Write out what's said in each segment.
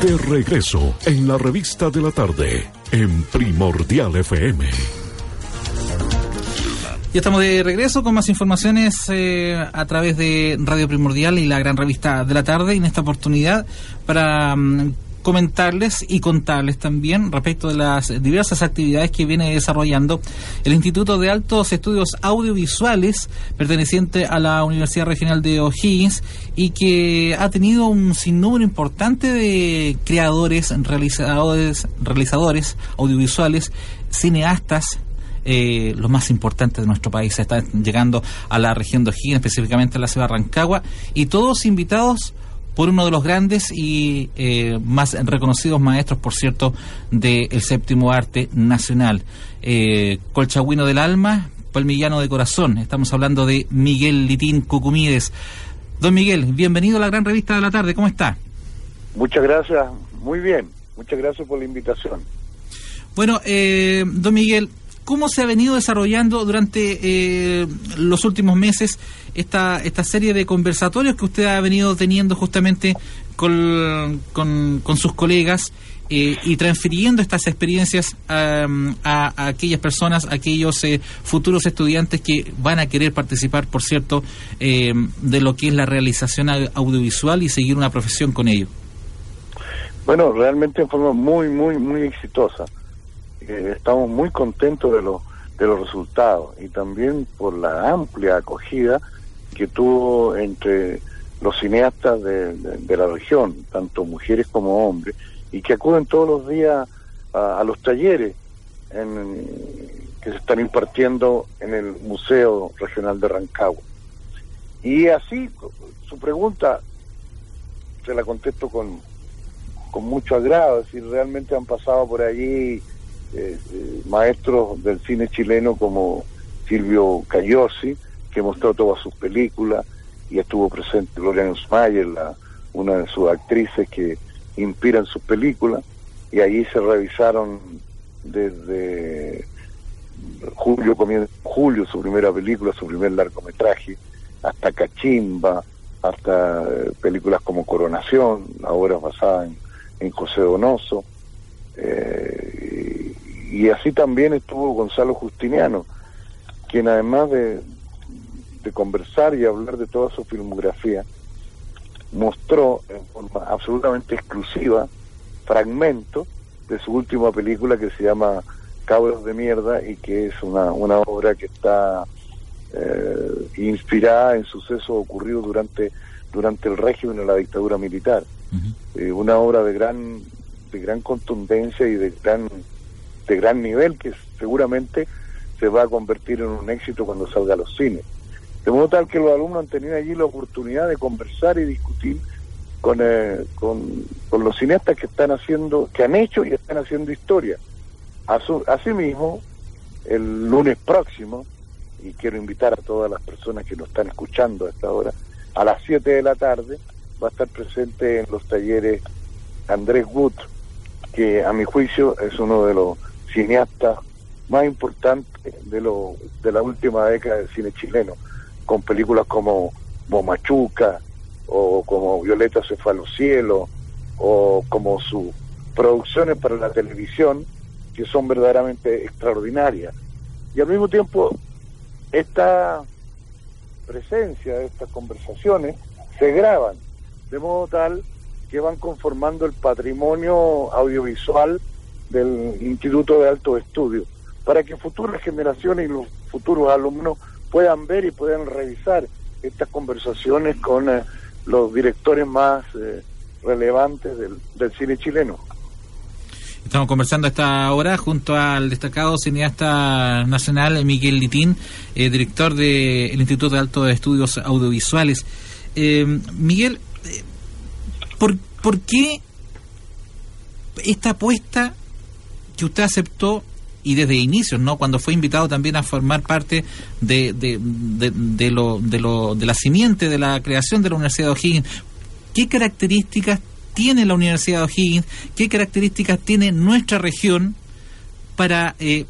De regreso en la revista de la tarde en Primordial FM. Ya estamos de regreso con más informaciones eh, a través de Radio Primordial y la gran revista de la tarde. Y en esta oportunidad, para mm, comentarles y contarles también respecto de las diversas actividades que viene desarrollando el Instituto de Altos Estudios Audiovisuales perteneciente a la Universidad Regional de O'Higgins y que ha tenido un sinnúmero importante de creadores, realizadores, realizadores audiovisuales, cineastas, eh, los más importantes de nuestro país. Están llegando a la región de O'Higgins, específicamente a la ciudad de Rancagua, y todos invitados por uno de los grandes y eh, más reconocidos maestros, por cierto, del séptimo arte nacional. Eh, Colchagüino del alma, palmillano de corazón. Estamos hablando de Miguel Litín Cucumides. Don Miguel, bienvenido a la gran revista de la tarde. ¿Cómo está? Muchas gracias. Muy bien. Muchas gracias por la invitación. Bueno, eh, don Miguel, cómo se ha venido desarrollando durante eh, los últimos meses esta, esta serie de conversatorios que usted ha venido teniendo justamente con, con, sus colegas eh, y transfiriendo estas experiencias a, aquellas personas, a aquellos eh, futuros estudiantes que van a querer participar, por cierto, de lo que es la realización audiovisual y seguir una profesión con ello. Bueno, realmente en forma muy, muy, muy exitosa estamos muy contentos de, los de los resultados y también por la amplia acogida que tuvo entre los cineastas de, la región, tanto mujeres como hombres, y que acuden todos los días a, los talleres que se están impartiendo en el Museo Regional de Rancagua. Y así, su pregunta, se la contesto con, con mucho agrado, es decir, realmente han pasado por allí eh, eh, maestros del cine chileno como Silvio Cayosi, que mostró todas sus películas, y estuvo presente Gloria Mayer, la, una de sus actrices que inspiran sus películas, y allí se revisaron desde Julio, Julio su primera película, su primer largometraje, hasta Cachimba, hasta eh, películas como Coronación, ahora basada en, en José Donoso, eh, y así también estuvo Gonzalo Justiniano, quien además de, de conversar y hablar de toda su filmografía, mostró en forma absolutamente exclusiva fragmentos de su última película que se llama Cabros de Mierda y que es una, una obra que está eh, inspirada en sucesos ocurridos durante, durante el régimen de la dictadura militar. Eh, una obra de gran, de gran contundencia y de gran de gran nivel que seguramente se va a convertir en un éxito cuando salga a los cines. De modo tal que los alumnos han tenido allí la oportunidad de conversar y discutir con, eh, con, los cineastas que están haciendo, que han hecho y están haciendo historia. Asimismo, el lunes próximo, y quiero invitar a todas las personas que nos están escuchando a esta hora, a las 7 de la tarde va a estar presente en los talleres Andrés Wood, que a mi juicio es uno de los cineasta más importante de, lo, de la última década del cine chileno, con películas como Bomachuca o como Violeta se fue a los cielos o como sus producciones para la televisión, que son verdaderamente extraordinarias. Y al mismo tiempo, esta presencia de estas conversaciones se graban, de modo tal que van conformando el patrimonio audiovisual del Instituto de Alto Estudio, para que futuras generaciones y los futuros alumnos puedan ver y puedan revisar estas conversaciones con eh, los directores más eh, relevantes del, cine chileno. Estamos conversando a esta hora junto al destacado cineasta nacional Miguel Litín, eh, director del Instituto de Alto Estudios Audiovisuales. Miguel, ¿por, ¿por qué esta apuesta que usted aceptó y desde inicios, ¿no? Cuando fue invitado también a formar parte de, de, de, lo, de, lo, de la simiente de la creación de la Universidad de O'Higgins. ¿Qué características tiene la Universidad de O'Higgins? ¿Qué características tiene nuestra región para eh,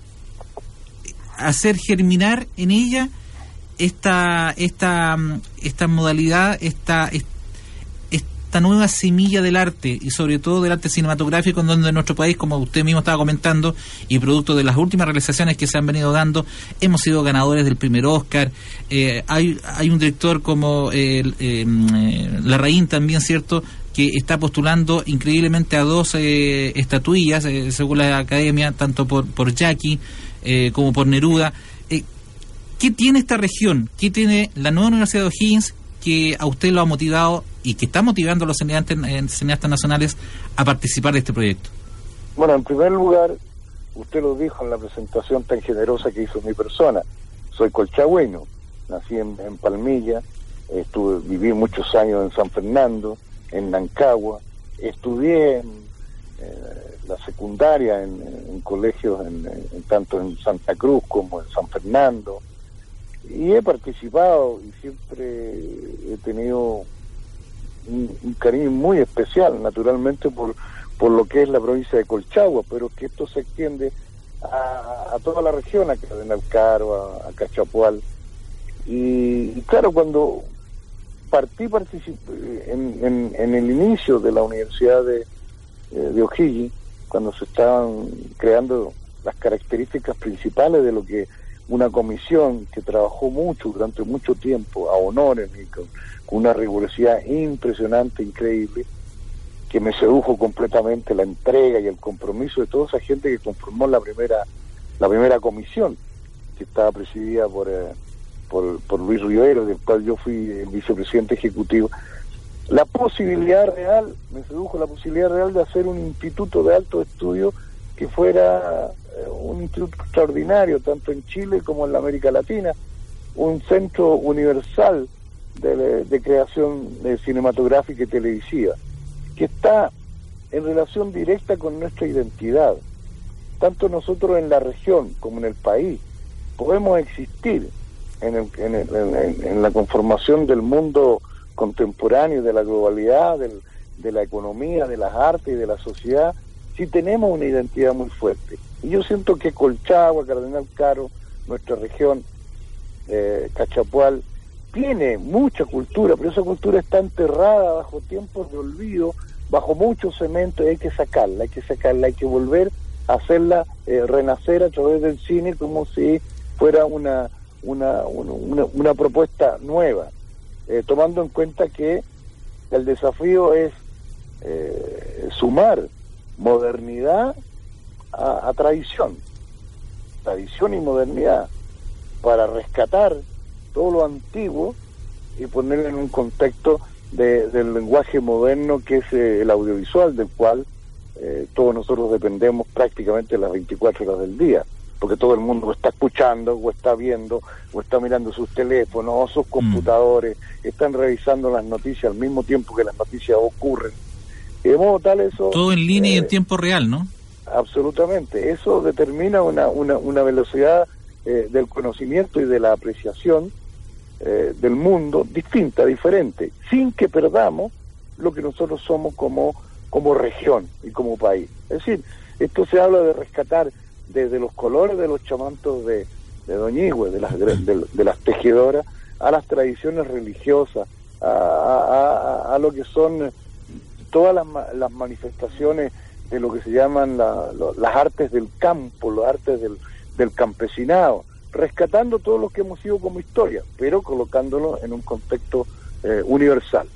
hacer germinar en ella esta, esta, esta modalidad, esta, esta nueva semilla del arte y sobre todo del arte cinematográfico en donde nuestro país, como usted mismo estaba comentando, y producto de las últimas realizaciones que se han venido dando, hemos sido ganadores del primer Oscar. Eh, hay, hay un director como el, eh, Larraín también, ¿cierto?, que está postulando increíblemente a dos estatuillas, según la academia, tanto por, por Jackie como por Neruda. ¿Qué tiene esta región? ¿Qué tiene la nueva Universidad de O'Higgins que a usted lo ha motivado y que está motivando a los cineastas, cineastas nacionales a participar de este proyecto? Bueno, en primer lugar, usted lo dijo en la presentación tan generosa que hizo mi persona. Soy colchagüeno, nací en, Palmilla, estuve, viví muchos años en San Fernando, en Nancagua, estudié en, eh, la secundaria en, colegios en, tanto en Santa Cruz como en San Fernando, y he participado y siempre he tenido un, cariño muy especial, naturalmente, por, por lo que es la provincia de Colchagua, pero que esto se extiende a, toda la región, a Cardenal Caro, a, Cachapual. Y, claro, cuando partí en, en, el inicio de la Universidad de, eh, de O'Higgins, cuando se estaban creando las características principales de lo que una comisión que trabajó mucho durante mucho tiempo a honores y con, una rigurosidad impresionante, increíble, que me sedujo completamente la entrega y el compromiso de toda esa gente que conformó la primera la primera comisión que estaba presidida por, eh, por, por, Luis Rivero, del cual yo fui el vicepresidente ejecutivo. La posibilidad real, me sedujo la posibilidad real de hacer un instituto de alto estudio que fuera un instituto extraordinario, tanto en Chile como en la América Latina, un centro universal de, creación cinematográfica y televisiva, que está en relación directa con nuestra identidad. Tanto nosotros en la región como en el país podemos existir en, en, la conformación del mundo contemporáneo, de la globalidad, de la economía, de las artes y de la sociedad, si tenemos una identidad muy fuerte. Y yo siento que Colchagua, Cardenal Caro, nuestra región, eh, Cachapual, tiene mucha cultura, pero esa cultura está enterrada bajo tiempos de olvido, bajo mucho cemento, y hay que sacarla, hay que sacarla, hay que volver a hacerla eh, renacer a través del cine como si fuera una, una, una, propuesta nueva, eh, tomando en cuenta que el desafío es sumar modernidad a, tradición, tradición y modernidad, para rescatar todo lo antiguo y ponerlo en un contexto del lenguaje moderno que es eh, el audiovisual, del cual eh, todos nosotros dependemos prácticamente las 24 horas del día, porque todo el mundo está escuchando, o está viendo, o está mirando sus teléfonos, o sus mm. computadores, están revisando las noticias de. Absolutamente. Eso determina una, una, una velocidad eh, del conocimiento y de la apreciación eh, del mundo distinta, diferente, sin que perdamos lo que nosotros somos como, como región y como país. Es decir, esto se habla de rescatar desde los colores de los chamantos de, de Doñigüe, de las, de, las tejedoras, a las tradiciones religiosas, a, a, lo que son todas las, las manifestaciones de lo que se llaman las artes del campo, las artes del, del campesinado, rescatando todo lo que hemos sido como historia, pero colocándolo en un contexto eh, universal.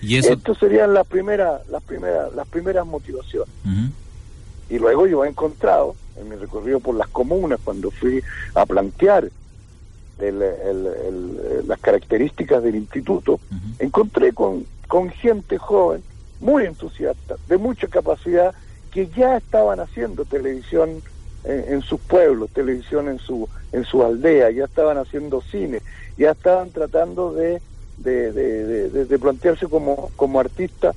¿Y eso? Estas serían las primeras, las primeras, las primeras motivaciones. Y luego yo he encontrado, en mi recorrido por las comunas, cuando fui a plantear las características del instituto, encontré con, con gente joven muy entusiastas, de mucha capacidad, que ya estaban haciendo televisión en, sus pueblos, televisión en su, en su aldea, ya estaban haciendo cine, ya estaban tratando de, de, de, plantearse como, como artistas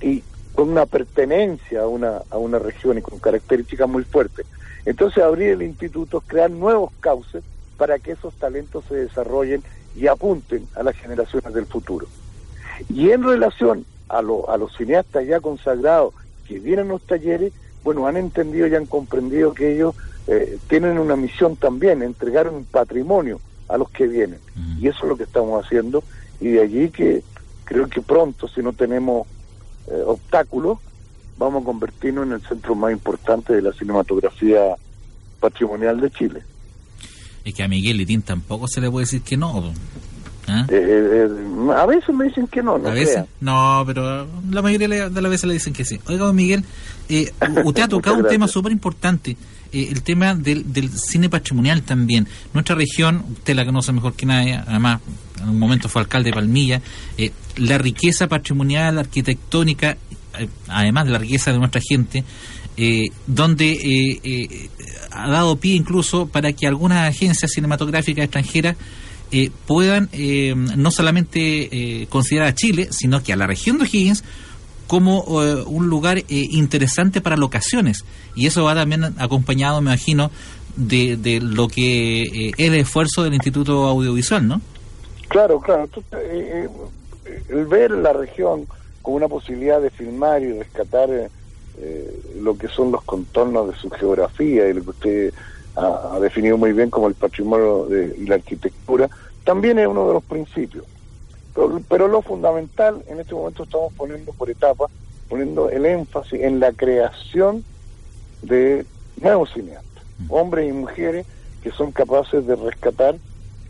y con una pertenencia a una, a una región y con características muy fuertes. Entonces abrir el instituto, crear nuevos cauces para que esos talentos se desarrollen y apunten a las generaciones del futuro. Y en relación a, a los cineastas ya consagrados que vienen a los talleres, bueno, han entendido y han comprendido que ellos eh, tienen una misión también, entregar un patrimonio a los que vienen. Y eso es lo que estamos haciendo y de allí que creo que pronto, si no tenemos eh, obstáculos, vamos a convertirnos en el centro más importante de la cinematografía patrimonial de Chile. Es que a Miguel Litín tampoco se le puede decir que no. ¿Ah? Eh, eh, a veces me dicen que no, no. ¿A veces? No, pero la mayoría de las veces le dicen que sí. Oiga, Miguel, usted ha tocado un tema súper importante. el tema del, del, cine patrimonial también. Nuestra región, usted la conoce mejor que nadie, además en un momento fue alcalde de Palmilla, la riqueza patrimonial, arquitectónica eh, además de la riqueza de nuestra gente, eh, donde eh, ha dado pie incluso para que algunas agencias cinematográficas extranjeras puedan no solamente considerar a Chile, sino que a la región de O'Higgins como un lugar interesante para locaciones. Y eso va también acompañado, me imagino, de, de lo que es el esfuerzo del Instituto Audiovisual, ¿no? Claro, claro. el ver la región con una posibilidad de filmar y rescatar eh, lo que son los contornos de su geografía y lo que usted ha, definido muy bien como el patrimonio de, y la arquitectura, también es uno de los principios. Pero, lo fundamental, en este momento estamos poniendo por etapas, poniendo el énfasis en la creación de nuevos cineastas, hombres y mujeres que son capaces de rescatar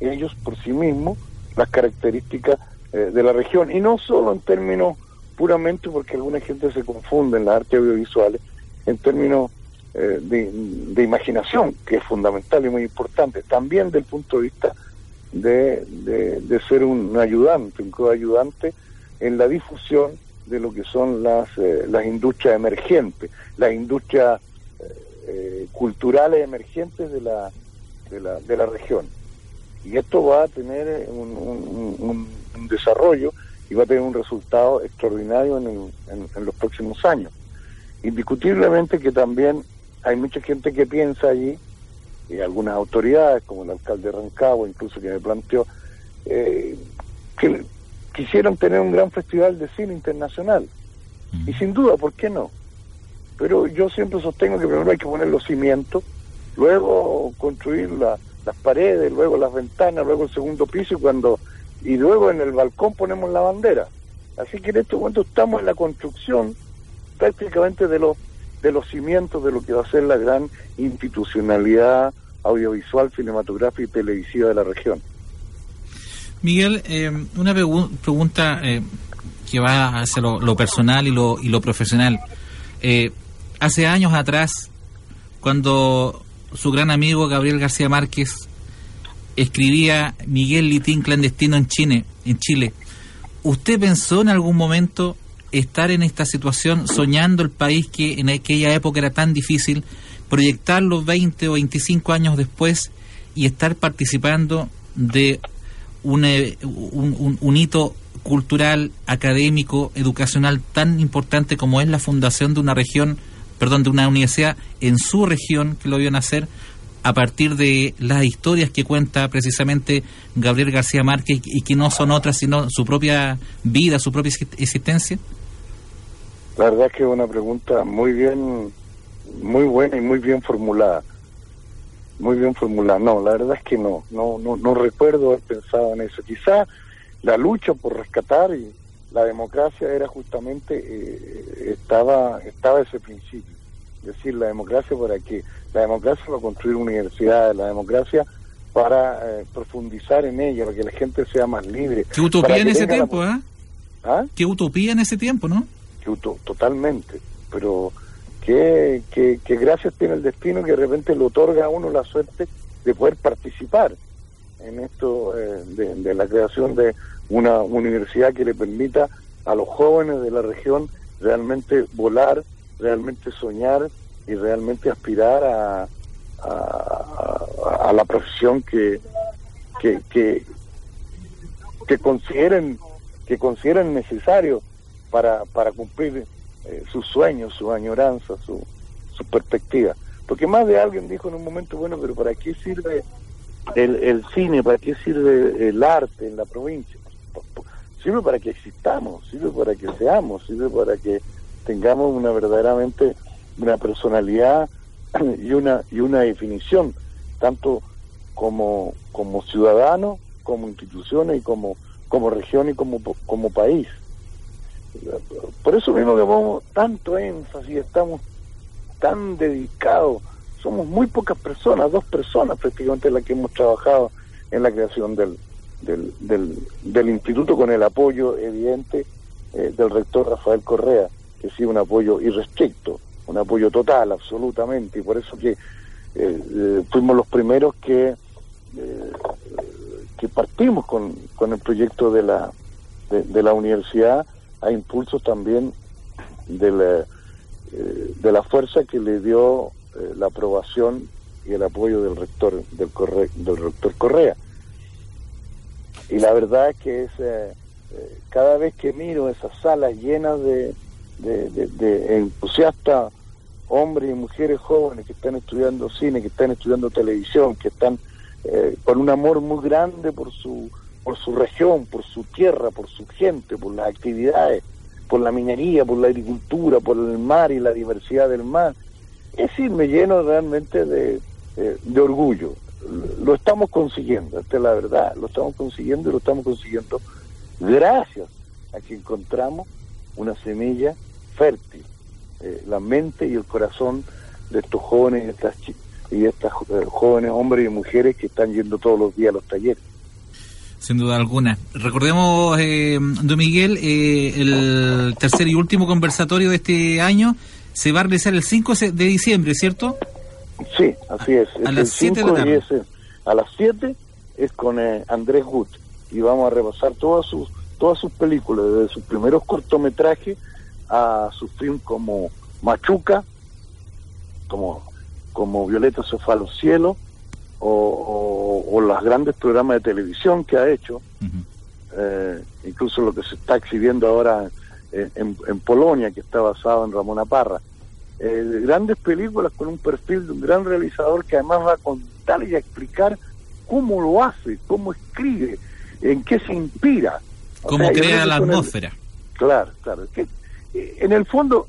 ellos por sí mismos las características eh, de la región, y no solo en términos puramente porque alguna gente se confunde en las artes audiovisuales en términos eh, de, imaginación, que es fundamental y muy importante, también del punto de vista de, de, ser un ayudante, un coayudante en la difusión de lo que son las, eh, las industrias emergentes, las industrias eh, culturales emergentes de la, de la, de la región. Y esto va a tener un, un desarrollo y va a tener un resultado extraordinario en, en, los próximos años. Indiscutiblemente que también hay mucha gente que piensa allí, y algunas autoridades, como el alcalde de Rancagua, incluso que me planteó, eh, que quisieran tener un gran festival de cine internacional. Y sin duda, ¿por qué no? Pero yo siempre sostengo que primero hay que poner los cimientos, luego construir las paredes, luego las ventanas, luego el segundo piso y cuando y luego en el balcón ponemos la bandera. Así que en este momento estamos en la construcción prácticamente de los de los cimientos de lo que va a ser la gran institucionalidad audiovisual, cinematográfica y televisiva de la región. Miguel, eh, una pregunta eh, que va hacia lo, lo, personal y lo, y lo profesional. Eh, hace años atrás, cuando su gran amigo Gabriel García Márquez escribía Miguel Litín clandestino en Chile, en Chile. ¿Usted pensó en algún momento estar en esta situación, soñando el país que en aquella época era tan difícil, proyectarlo 20 o 25 años después y estar participando de un, eh, un, un hito cultural, académico, educacional tan importante como es la fundación de una región, perdón, de una universidad en su región que lo vio nacer, a partir de las historias que cuenta precisamente Gabriel García Márquez y que no son otras sino su propia vida, su propia existencia? La verdad es que es una pregunta muy bien, muy buena y muy bien formulada. Muy bien formulada. No, la verdad es que no, no, no, no recuerdo haber pensado en eso. Quizá la lucha por rescatar y la democracia era justamente eh, estaba estaba ese principio decir la democracia para que la democracia para construir universidades, la democracia para eh, profundizar en ella, para que la gente sea más libre. Qué utopía en ese tiempo, ¿eh? ¿Ah? Qué utopía en ese tiempo, ¿no? Totalmente, pero qué, qué, gracias tiene el destino que de repente le otorga a uno la suerte de poder participar en esto eh, de, la creación de una universidad que le permita a los jóvenes de la región realmente volar realmente soñar y realmente aspirar a, a, la profesión que, que, que, que, consideren que consideren necesario para, para cumplir eh, sus sueños, su añoranza, su, su perspectiva. Porque más de alguien dijo en un momento, bueno, pero ¿para qué sirve el, el cine? ¿Para qué sirve el arte en la provincia? Sirve para que existamos, sirve para que seamos, sirve para que tengamos una verdaderamente una personalidad y una y una definición tanto como como ciudadanos como instituciones y como como región y como, como país. Por eso mismo que ponemos tanto énfasis, estamos tan dedicados, somos muy pocas personas, dos personas prácticamente las que hemos trabajado en la creación del, del, del, instituto con el apoyo evidente eh, del rector Rafael Correa, que sí un apoyo irrestricto, un apoyo total, absolutamente, y por eso que eh, eh, fuimos los primeros que que partimos con, el proyecto de la de, la universidad a impulso también de la, de la fuerza que le dio la aprobación y el apoyo del rector del, Corre, del rector Correa. Y la verdad es que es eh, eh, cada vez que miro esas salas llenas de, de, entusiastas hombres y mujeres jóvenes que están estudiando cine, que están estudiando televisión, que están eh, con un amor muy grande por su por su región, por su tierra, por su gente, por las actividades, por la minería, por la agricultura, por el mar y la diversidad del mar. Es decir, me lleno realmente de, de orgullo lo estamos consiguiendo, esta es la verdad, lo estamos consiguiendo y lo estamos consiguiendo gracias a que encontramos una semilla fértil, eh, la mente y el corazón de estos jóvenes y estas, y estas eh, jóvenes hombres y mujeres que están yendo todos los días a los talleres. Sin duda alguna. Recordemos, eh, don Miguel, eh, el tercer y último conversatorio de este año se va a realizar el 5 de diciembre, ¿cierto? Sí, así es. A, las 7 de la tarde. a las 7 es con eh, Andrés Gut y vamos a repasar todas sus todas sus películas, desde sus primeros cortometrajes a su film como Machuca, como, como Violeta se fue a los cielos, o, o, los grandes programas de televisión que ha hecho, eh, incluso lo que se está exhibiendo ahora en, en Polonia, que está basado en Ramona Parra eh, grandes películas con un perfil de un gran realizador que además va a contar y a explicar cómo lo hace, cómo escribe, en qué se inspira. Cómo crea la atmósfera. Claro, claro. Que, eh, en el fondo,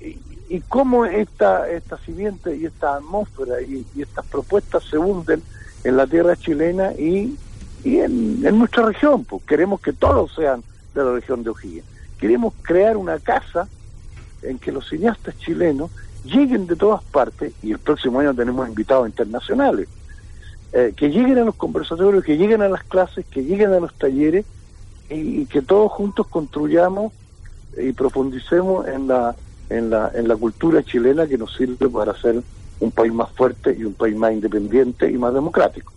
y, cómo esta, esta simiente y esta atmósfera y, estas propuestas se hunden en la tierra chilena y, y en, nuestra región. Pues queremos que todos sean de la región de O'Higgins. Queremos crear una casa en que los cineastas chilenos lleguen de todas partes, y el próximo año tenemos invitados internacionales, eh, que lleguen a los conversatorios, que lleguen a las clases, que lleguen a los talleres, y, que todos juntos construyamos y profundicemos en la, en, la, en la cultura chilena que nos sirve para ser un país más fuerte y un país más independiente y más democrático.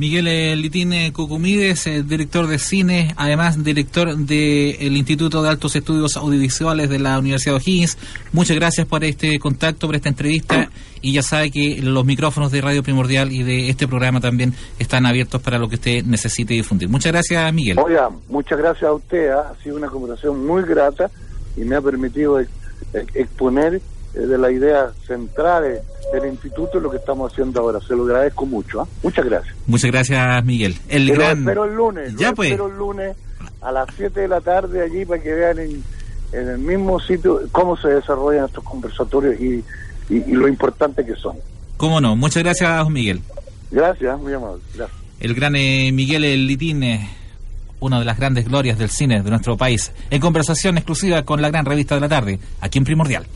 Miguel Litín Cucumides, eh, director de cine, además director del Instituto de Altos Estudios Audiovisuales de la Universidad de O'Higgins. Muchas gracias por este contacto, por esta entrevista y ya sabe que los micrófonos de Radio Primordial y de este programa también están abiertos para lo que usted necesite difundir. Muchas gracias, Miguel. Oiga, muchas gracias a usted. ¿ah? Ha sido una conversación muy grata y me ha permitido exponer eh, de la idea central del instituto lo que estamos haciendo ahora. Se lo agradezco mucho. ¿ah? Muchas gracias. Muchas gracias, Miguel. El espero el lunes. Ya pues. espero el lunes a las 7 de la tarde allí para que vean en, el mismo sitio cómo se desarrollan estos conversatorios y, y, lo importante que son. ¿Cómo no? Muchas gracias, Miguel. Gracias, muy amable. Gracias. El gran eh, Miguel El Litín, eh, una de las grandes glorias del cine de nuestro país, en conversación exclusiva con la gran revista de la tarde, aquí en Primordial.